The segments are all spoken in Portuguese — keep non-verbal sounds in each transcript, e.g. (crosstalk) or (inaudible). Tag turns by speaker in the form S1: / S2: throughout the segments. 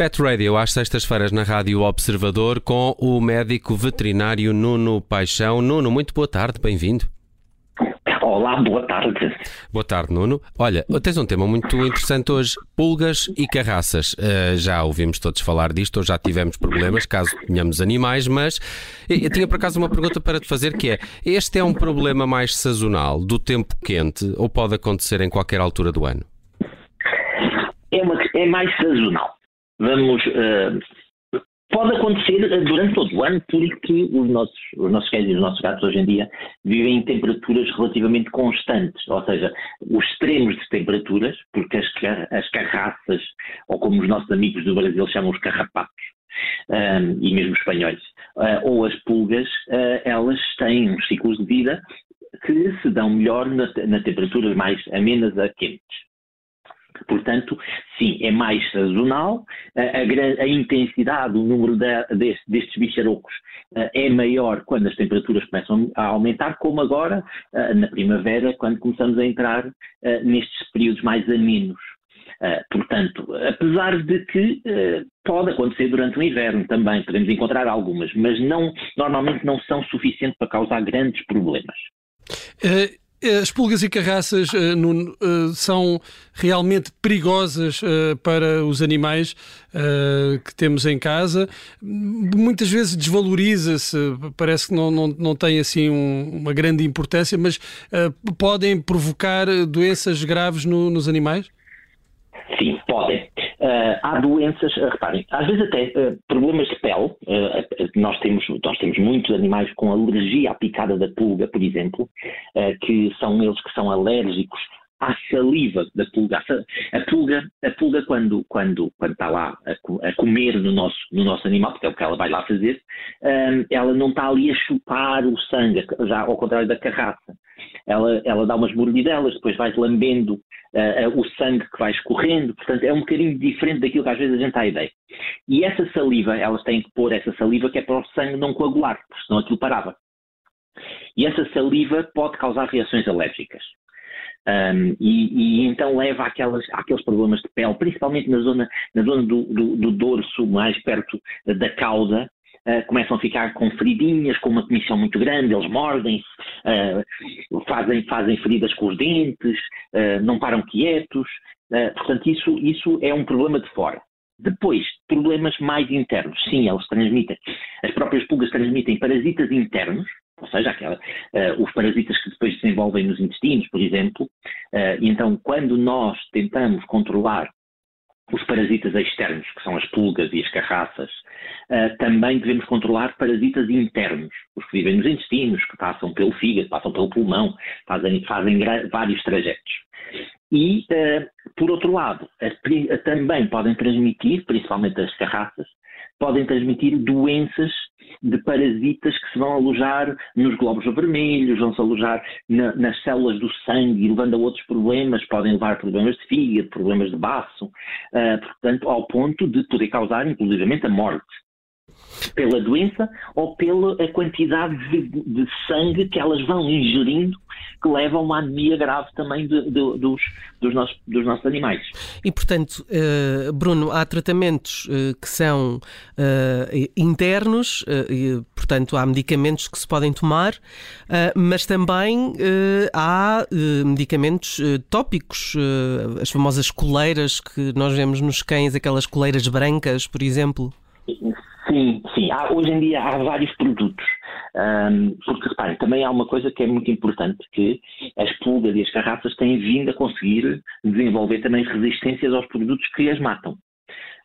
S1: Pet Radio às sextas-feiras na Rádio Observador com o médico veterinário Nuno Paixão. Nuno, muito boa tarde, bem-vindo.
S2: Olá, boa tarde.
S1: Boa tarde, Nuno. Olha, tens um tema muito interessante hoje: pulgas e carraças. Uh, já ouvimos todos falar disto, ou já tivemos problemas, caso tenhamos animais, mas eu tinha por acaso uma pergunta para te fazer que é: este é um problema mais sazonal, do tempo quente, ou pode acontecer em qualquer altura do ano?
S2: É, uma, é mais sazonal vamos. Uh, pode acontecer durante todo o ano, porque os nossos, os nossos cães e os nossos gatos hoje em dia vivem em temperaturas relativamente constantes, ou seja, os extremos de temperaturas, porque as, as carraças, ou como os nossos amigos do Brasil chamam os carrapatos, um, eh, e mesmo espanhóis, uh, ou as pulgas, uh, elas têm uns ciclos de vida que se dão melhor na, na temperaturas mais amenas a quentes. Portanto, sim, é mais sazonal, a, a, intensidade, o número de, de, destes bicharocos uh, é maior quando as temperaturas começam a aumentar, como agora uh, na primavera, quando começamos a entrar uh, nestes períodos mais amenos. portanto, apesar de que pode acontecer durante o inverno também, podemos encontrar algumas, mas não, normalmente não são suficientes para causar grandes problemas.
S3: As pulgas e carraças uh, no, uh, são realmente perigosas uh, para os animais que temos em casa. Muitas vezes desvaloriza-se, parece que não, não, não tem assim um, uma grande importância, mas podem provocar doenças graves no, nos animais?
S2: Sim, podem. Uh, há doenças, uh, reparem, às vezes até uh, problemas de pele. nós, temos, nós temos muitos animais com alergia à picada da pulga, por exemplo, que são eles que são alérgicos à saliva da pulga. A pulga, a pulga quando, quando, quando está lá a, a, comer no nosso, no nosso animal, porque é o que ela vai lá fazer, ela não está ali a chupar o sangue, já ao contrário da carraça. Ela, ela dá umas mordidelas, depois vai lambendo uh, o sangue que vai escorrendo, portanto é um bocadinho diferente daquilo que às vezes a gente tem a ideia. E essa saliva, elas têm que pôr essa saliva que é para o sangue não coagular, porque senão aquilo parava. E essa saliva pode causar reações alérgicas. Um, e, e, então leva àquelas, àqueles problemas de pele, principalmente na zona, na zona do, do, do dorso, mais perto da cauda, uh, começam a ficar com feridinhas, com uma comissão muito grande, eles mordem-se, uh, fazem, fazem feridas com os dentes, uh, não param quietos. portanto, isso, isso é um problema de fora. Depois, problemas mais internos. Sim, eles transmitem. As próprias pulgas transmitem parasitas internos, ou seja, aquela, uh, os parasitas que depois se desenvolvem nos intestinos, por exemplo. Uh, e então, quando nós tentamos controlar os parasitas externos, que são as pulgas e as carraças, uh, também devemos controlar parasitas internos, os que vivem nos intestinos, que passam pelo fígado, passam pelo pulmão, fazem, fazem vários trajetos. E, uh, por outro lado, as, também podem transmitir, principalmente as carraças, podem transmitir doenças de parasitas que se vão alojar nos glóbulos vermelhos, vão se alojar na, nas células do sangue, levando a outros problemas, podem levar a problemas de fígado, problemas de baço, uh, portanto, ao ponto de poder causar, inclusivamente, a morte pela doença ou pela quantidade de, de, sangue que elas vão ingerindo que leva a uma anemia grave também de, de, dos, dos, nossos, dos nossos animais.
S4: E, portanto, uh, Bruno, há tratamentos uh, que são uh, internos, e, portanto, há medicamentos que se podem tomar, mas também há medicamentos tópicos, as famosas coleiras que nós vemos nos cães, aquelas coleiras brancas, por exemplo.
S2: Sim. Há, hoje em dia há vários produtos. Um, porque reparem, também há uma coisa que é muito importante, que as pulgas e as carraças têm vindo a conseguir desenvolver também resistências aos produtos que as matam.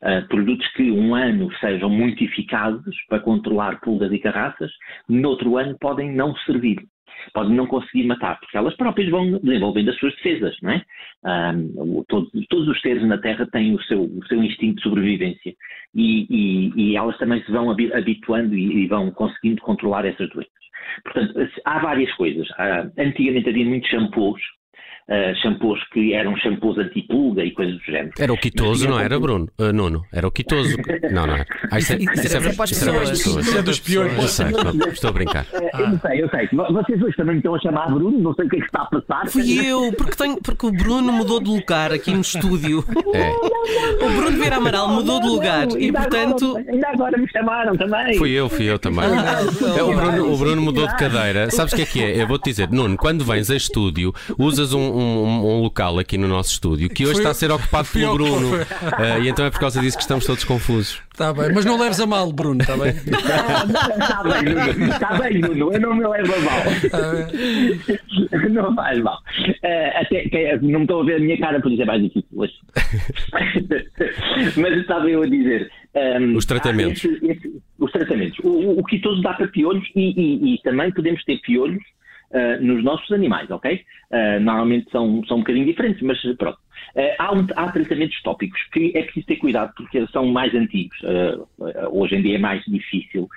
S2: Uh, produtos que um ano sejam muito eficazes para controlar pulgas e carraças, no outro ano podem não servir podem não conseguir matar, porque elas próprias vão desenvolvendo as suas defesas, não é? Um, todos, todos, os seres na Terra têm o seu, o seu instinto de sobrevivência e, e, e, elas também se vão habituando e, e, vão conseguindo controlar essas doenças. Portanto, há várias coisas. Uh, antigamente havia muitos shampoos uh, shampoos que eram shampoos anti-pulga e coisas do género.
S1: Era o quitoso, não era, Bruno? Uh, Nuno, era o quitoso. não, não era. Ah, isso, é, isso, é, isso, é,
S3: isso é dos piores. Eu
S1: sei, estou a brincar.
S2: Ah. Eu não sei, eu sei. Vocês hoje também me estão a chamar Bruno, não sei o que é que está a passar.
S4: Fui eu, porque, tenho, porque o Bruno mudou de lugar aqui no estúdio. (laughs) É. (laughs) O Bruno Vieira Amaral mudou de lugar e, portanto.
S2: Ainda agora me chamaram também.
S1: Fui eu, fui eu também. Ah, é, o, Bruno, o Bruno mudou de cadeira. Sabes o que é que é? Eu vou-te dizer, Nuno, quando vens a estúdio, usas um, um, um local aqui no nosso estúdio que hoje está a ser ocupado pelo Bruno. Uh, e então é por causa disso que estamos todos confusos.
S3: Está bem, mas não leves a mal, Bruno, está bem?
S2: Está bem, Nuno. Está bem, Nuno. Eu não me levo a mal. Tá não faz mal. Uh, até que, não estou a ver a minha cara, por isso é mais difícil hoje. (laughs) mas estava eu a dizer. Um,
S1: ehm, os tratamentos.
S2: Esse, esse, os tratamentos. O, o, o quitoso dá para piolhos e, e, e também podemos ter piolhos uh, nos nossos animais, ok? Uh, normalmente são, são um bocadinho diferentes, mas pronto. Uh, há, um, há, tratamentos tópicos que é preciso ter cuidado porque são mais antigos, hoje em dia é mais difícil,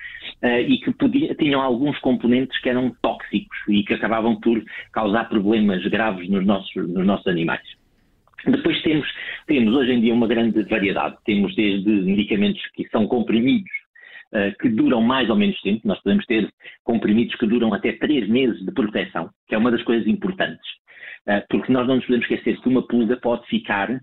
S2: e que podia, tinham alguns componentes que eram tóxicos e que acabavam por causar problemas graves nos nossos, nos nossos animais. Depois temos, temos hoje em dia uma grande variedade. Temos desde medicamentos que são comprimidos que duram mais ou menos tempo. Nós podemos ter comprimidos que duram até três meses de proteção, que é uma das coisas importantes. Uh, porque nós não nos podemos esquecer que uma pulga pode ficar, um,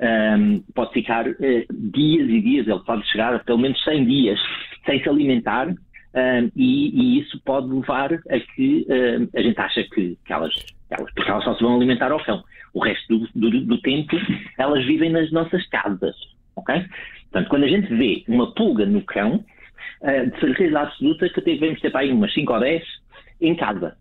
S2: ehm, pode ficar uh, dias e dias, ele pode chegar a pelo menos 100 dias sem se alimentar. Um, ehm, e, e, isso pode levar a que ehm, a gente acha que, que elas, elas, porque elas só se vão alimentar ao cão. O resto do, do, do tempo elas vivem nas nossas casas, ok? Portanto, quando a gente vê uma pulga no cão, de certeza absoluta que devemos ter para aí umas 5 ou 10 em casa.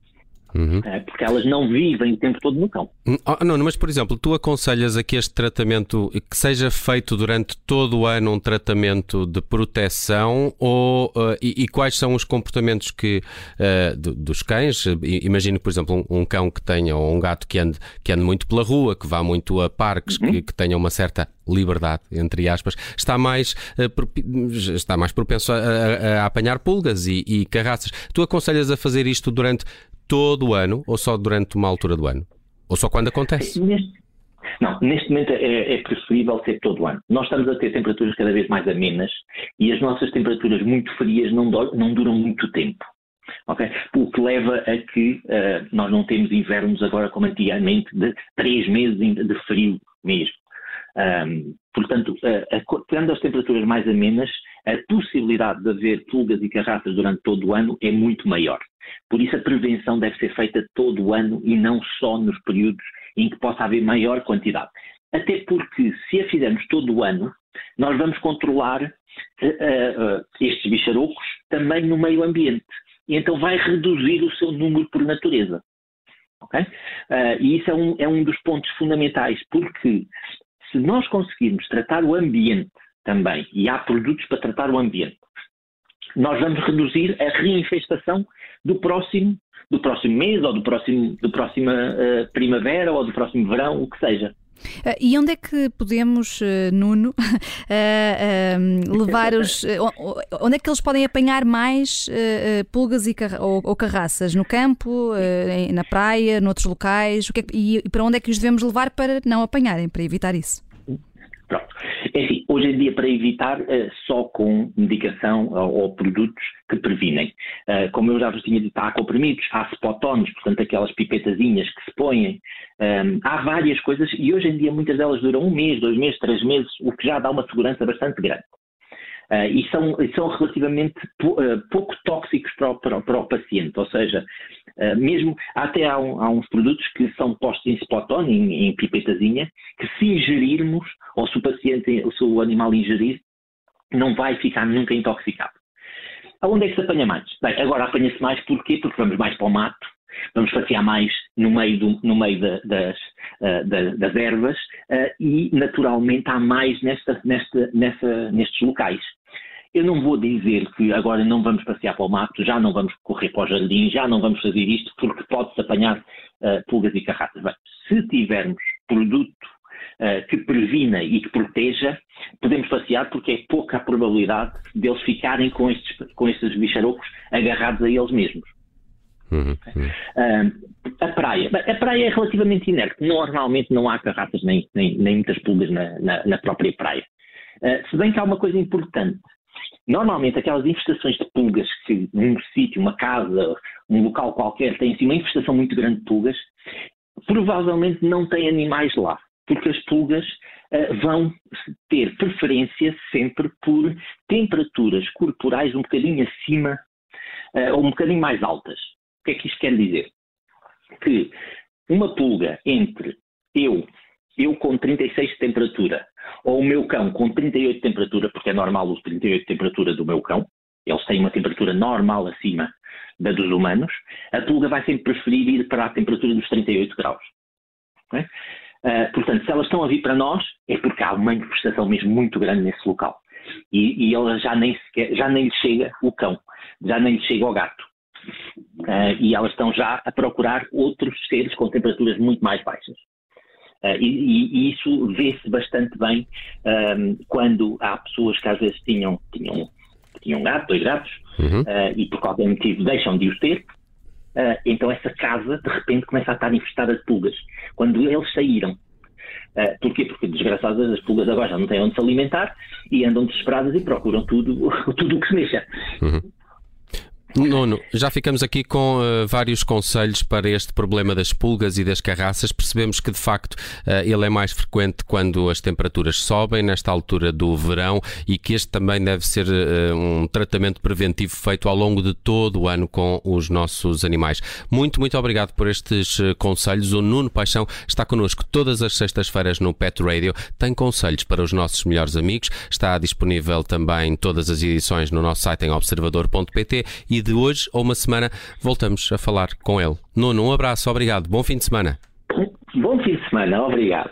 S2: Uhum. Uh, porque elas não vivem o tempo todo no cão.
S1: Oh, não, mas por exemplo, tu aconselhas a que este tratamento que seja feito durante todo o ano um tratamento de proteção ou uh, e, e, quais são os comportamentos que uh, dos cães? Imagino, por exemplo, um, um, cão que tenha ou um gato que ande, que ande muito pela rua, que vá muito a parques, uhum. que, que tenha uma certa liberdade, entre aspas, está mais, uh, está mais propenso a, a, a apanhar pulgas e, e, carraças. Tu aconselhas a fazer isto durante todo o ano ou só durante uma altura do ano? Ou só quando acontece?
S2: Não, neste momento é, é, preferível ser todo o ano. Nós estamos a ter temperaturas cada vez mais amenas e as nossas temperaturas muito frias não, do, não duram muito tempo. Okay? O que leva a que uh, nós não temos invernos agora como antigamente de três meses de frio mesmo. Um, portanto, uh, tendo as temperaturas mais amenas, a possibilidade de haver pulgas e carraças durante todo o ano é muito maior. Por isso, a prevenção deve ser feita todo o ano e não só nos períodos em que possa haver maior quantidade. Até porque, se a fizermos todo o ano, nós vamos controlar uh, uh, estes bicharocos também no meio ambiente. E então vai reduzir o seu número por natureza. Okay? Uh, e isso é um, é um dos pontos fundamentais, porque se nós conseguirmos tratar o ambiente também, e há produtos para tratar o ambiente, nós vamos reduzir a reinfestação do próximo, do próximo mês, ou do próximo, do próxima uh, primavera, ou do próximo verão, o que seja.
S5: Uh, e onde é que podemos, uh, Nuno, uh, (laughs) levar os. onde é que eles podem apanhar mais pulgas e ou, carraças? No campo, na praia, noutros locais? É e para onde é que os devemos levar para não apanharem, para evitar isso?
S2: Pronto. É assim, hoje em dia, para evitar, só com medicação ou, ou produtos que previnem. Uh, como eu já vos tinha dito, há comprimidos, há spot-ons, portanto, aquelas pipetazinhas que se põem. Um, há várias coisas e hoje em dia muitas delas duram um mês, dois meses, três meses, o que já dá uma segurança bastante grande. Uh, e são, são relativamente uh, pouco tóxicos para o, para, para o, paciente, ou seja, uh, mesmo até há, um, há, uns produtos que são postos em spot-on, em, em, pipetazinha, que se ingerirmos, ou se o paciente, o animal ingerir, não vai ficar nunca intoxicado. Aonde é que se apanha mais? Bem, agora apanha-se mais porquê? Porque vamos mais para o mato, vamos passear mais no meio, do, no meio da, das, uh, das ervas uh, e, naturalmente, há mais nesta, nesta, nestes locais. Eu não vou dizer que agora não vamos passear para o mato, já não vamos correr para o jardim, já não vamos fazer isto, porque pode-se apanhar uh, pulgas e carraças. Bem, se tivermos produto uh, que previna e que proteja, podemos passear porque é pouca a probabilidade deles ficarem com estes, com estes bicharocos agarrados a eles mesmos.
S1: Uhum, uhum.
S2: Uh, a praia. A praia é relativamente inerte. Normalmente não há carraças nem, nem, nem muitas pulgas na, na, na própria praia. Uh, se bem que há uma coisa importante. Normalmente aquelas infestações de pulgas que num sítio, uma casa, um local qualquer tem assim, uma infestação muito grande de pulgas, provavelmente não tem animais lá. Porque as pulgas uh, vão ter preferência sempre por temperaturas corporais um bocadinho acima uh, ou um bocadinho mais altas que é que isto quer dizer? Que uma pulga entre eu, eu com 36 de temperatura, ou o meu cão com 38 de temperatura, porque é normal os 38 de temperatura do meu cão, eles têm uma temperatura normal acima da dos humanos, a pulga vai sempre preferir ir para a temperatura dos 38 graus. Uh, portanto, se elas estão a vir para nós, é porque há uma infestação mesmo muito grande nesse local. E, e ela já nem, sequer, já nem lhe chega o cão, já nem lhe chega o gato. Uh, e elas estão já a procurar outros seres com temperaturas muito mais baixas. Uh, e, e, isso vê-se bastante bem um, quando há pessoas que às vezes tinham, tinham, tinham um gato, dois gatos, uhum. uh, e por qualquer motivo deixam de os ter, então essa casa de repente começa a estar infestada de pulgas. Quando eles saíram, Uh, porquê? Porque, desgraçadas, as pulgas agora já não têm onde se alimentar e andam desesperadas e procuram tudo, (laughs) tudo o que se mexa. Uhum.
S1: Nuno, já ficamos aqui com uh, vários conselhos para este problema das pulgas e das carraças. Percebemos que, de facto, uh, ele é mais frequente quando as temperaturas sobem, nesta altura do verão, e que este também deve ser uh, um tratamento preventivo feito ao longo de todo o ano com os nossos animais. Muito, muito obrigado por estes conselhos. O Nuno Paixão está connosco todas as sextas-feiras no Pet Radio. Tem conselhos para os nossos melhores amigos. Está disponível também todas as edições no nosso site em observador.pt e de hoje ou uma semana voltamos a falar com ele. Nuno, um abraço, obrigado. Bom fim de semana.
S2: Bom fim de semana, obrigado.